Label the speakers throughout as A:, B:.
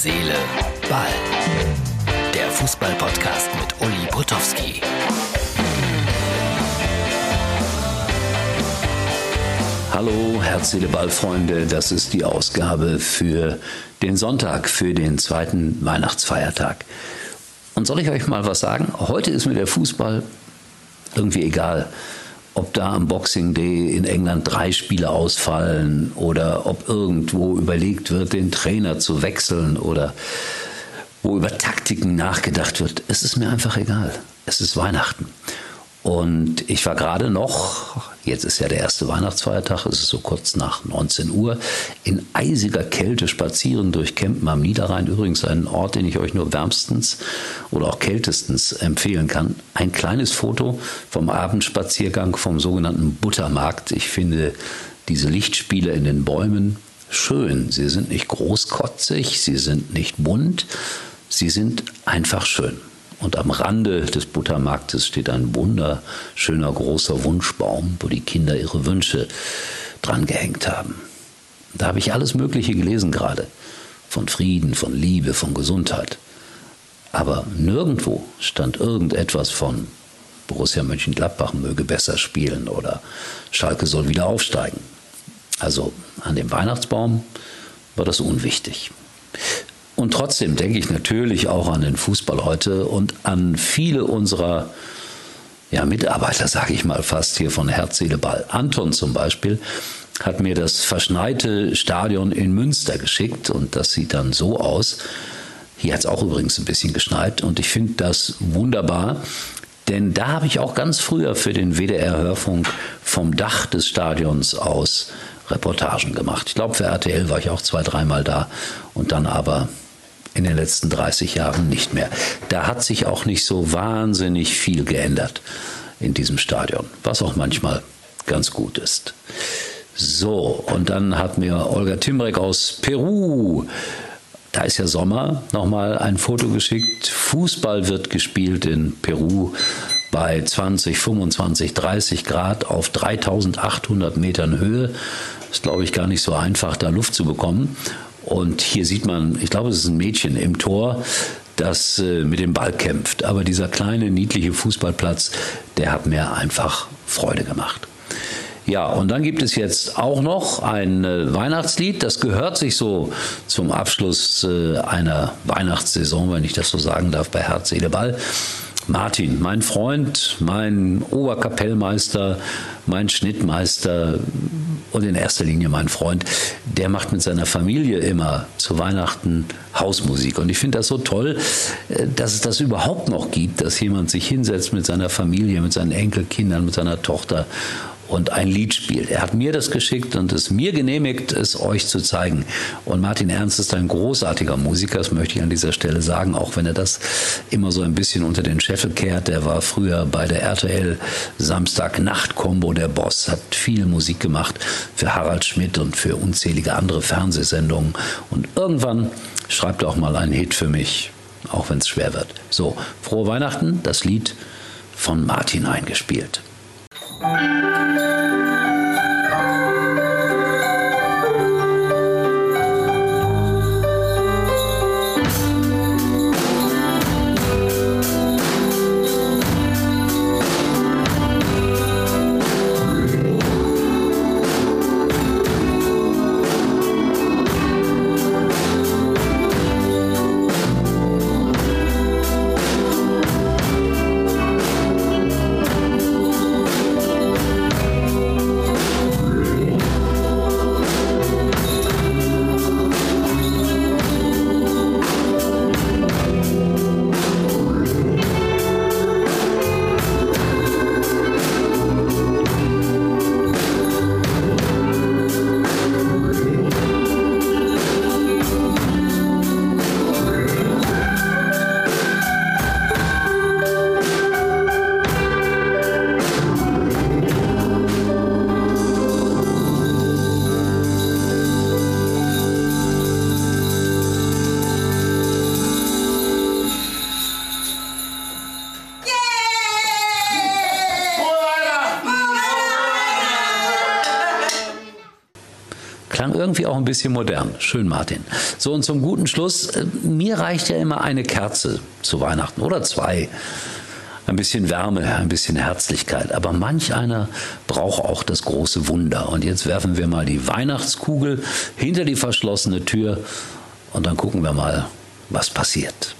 A: Seele, Ball. Der Fußball-Podcast mit Uli Potowski.
B: Hallo, Herz, Seele, Ball, Freunde. Das ist die Ausgabe für den Sonntag, für den zweiten Weihnachtsfeiertag. Und soll ich euch mal was sagen? Heute ist mir der Fußball irgendwie egal ob da am Boxing Day in England drei Spiele ausfallen oder ob irgendwo überlegt wird, den Trainer zu wechseln oder wo über Taktiken nachgedacht wird. Es ist mir einfach egal. Es ist Weihnachten. Und ich war gerade noch, jetzt ist ja der erste Weihnachtsfeiertag, es ist so kurz nach 19 Uhr, in eisiger Kälte spazieren durch Kempen am Niederrhein. Übrigens ein Ort, den ich euch nur wärmstens oder auch kältestens empfehlen kann. Ein kleines Foto vom Abendspaziergang vom sogenannten Buttermarkt. Ich finde diese Lichtspiele in den Bäumen schön. Sie sind nicht großkotzig, sie sind nicht bunt, sie sind einfach schön. Und am Rande des Buttermarktes steht ein wunderschöner großer Wunschbaum, wo die Kinder ihre Wünsche dran gehängt haben. Da habe ich alles Mögliche gelesen gerade. Von Frieden, von Liebe, von Gesundheit. Aber nirgendwo stand irgendetwas von Borussia Mönchengladbach möge besser spielen oder Schalke soll wieder aufsteigen. Also an dem Weihnachtsbaum war das unwichtig. Und trotzdem denke ich natürlich auch an den Fußball heute und an viele unserer ja, Mitarbeiter, sage ich mal fast hier von Herz, Seele, Ball. Anton zum Beispiel hat mir das verschneite Stadion in Münster geschickt und das sieht dann so aus. Hier hat es auch übrigens ein bisschen geschneit und ich finde das wunderbar, denn da habe ich auch ganz früher für den WDR-Hörfunk vom Dach des Stadions aus Reportagen gemacht. Ich glaube, für RTL war ich auch zwei, dreimal da und dann aber in den letzten 30 Jahren nicht mehr. Da hat sich auch nicht so wahnsinnig viel geändert in diesem Stadion, was auch manchmal ganz gut ist. So, und dann hat mir Olga Timrek aus Peru, da ist ja Sommer, nochmal ein Foto geschickt. Fußball wird gespielt in Peru bei 20, 25, 30 Grad auf 3800 Metern Höhe. Ist, glaube ich, gar nicht so einfach, da Luft zu bekommen. Und hier sieht man, ich glaube, es ist ein Mädchen im Tor, das äh, mit dem Ball kämpft. Aber dieser kleine, niedliche Fußballplatz, der hat mir einfach Freude gemacht. Ja, und dann gibt es jetzt auch noch ein äh, Weihnachtslied, das gehört sich so zum Abschluss äh, einer Weihnachtssaison, wenn ich das so sagen darf, bei Herz, Seele, Ball. Martin, mein Freund, mein Oberkapellmeister, mein Schnittmeister und in erster Linie mein Freund, der macht mit seiner Familie immer zu Weihnachten Hausmusik. Und ich finde das so toll, äh, dass es das überhaupt noch gibt, dass jemand sich hinsetzt mit seiner Familie, mit seinen Enkelkindern, mit seiner Tochter und ein Lied spielt. Er hat mir das geschickt und es mir genehmigt, es euch zu zeigen. Und Martin Ernst ist ein großartiger Musiker, das möchte ich an dieser Stelle sagen, auch wenn er das immer so ein bisschen unter den Scheffel kehrt. Der war früher bei der RTL Samstag-Nacht-Kombo der Boss, hat viel Musik gemacht für Harald Schmidt und für unzählige andere Fernsehsendungen. Und irgendwann schreibt er auch mal einen Hit für mich, auch wenn es schwer wird. So, frohe Weihnachten, das Lied von Martin eingespielt. Irgendwie auch ein bisschen modern. Schön, Martin. So, und zum guten Schluss, äh, mir reicht ja immer eine Kerze zu Weihnachten oder zwei. Ein bisschen Wärme, ein bisschen Herzlichkeit. Aber manch einer braucht auch das große Wunder. Und jetzt werfen wir mal die Weihnachtskugel hinter die verschlossene Tür und dann gucken wir mal, was passiert.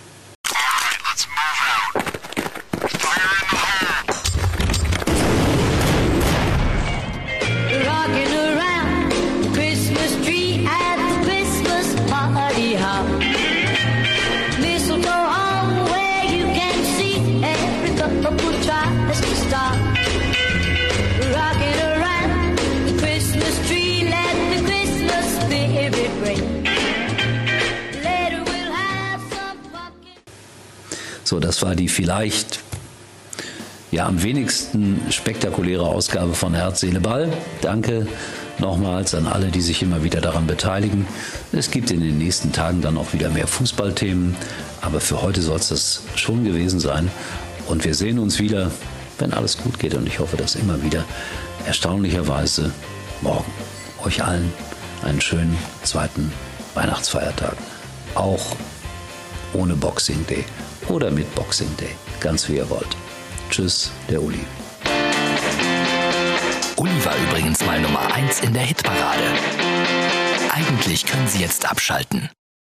B: So, das war die vielleicht ja am wenigsten spektakuläre Ausgabe von Herz, Seele, Ball. Danke nochmals an alle, die sich immer wieder daran beteiligen. Es gibt in den nächsten Tagen dann auch wieder mehr Fußballthemen, aber für heute soll es das schon gewesen sein. Und wir sehen uns wieder, wenn alles gut geht und ich hoffe, dass immer wieder erstaunlicherweise morgen. Euch allen einen schönen zweiten Weihnachtsfeiertag. Auch ohne Boxing Day oder mit Boxing Day. Ganz wie ihr wollt. Tschüss, der Uli.
A: Uli war übrigens mal Nummer 1 in der Hitparade. Eigentlich können Sie jetzt abschalten.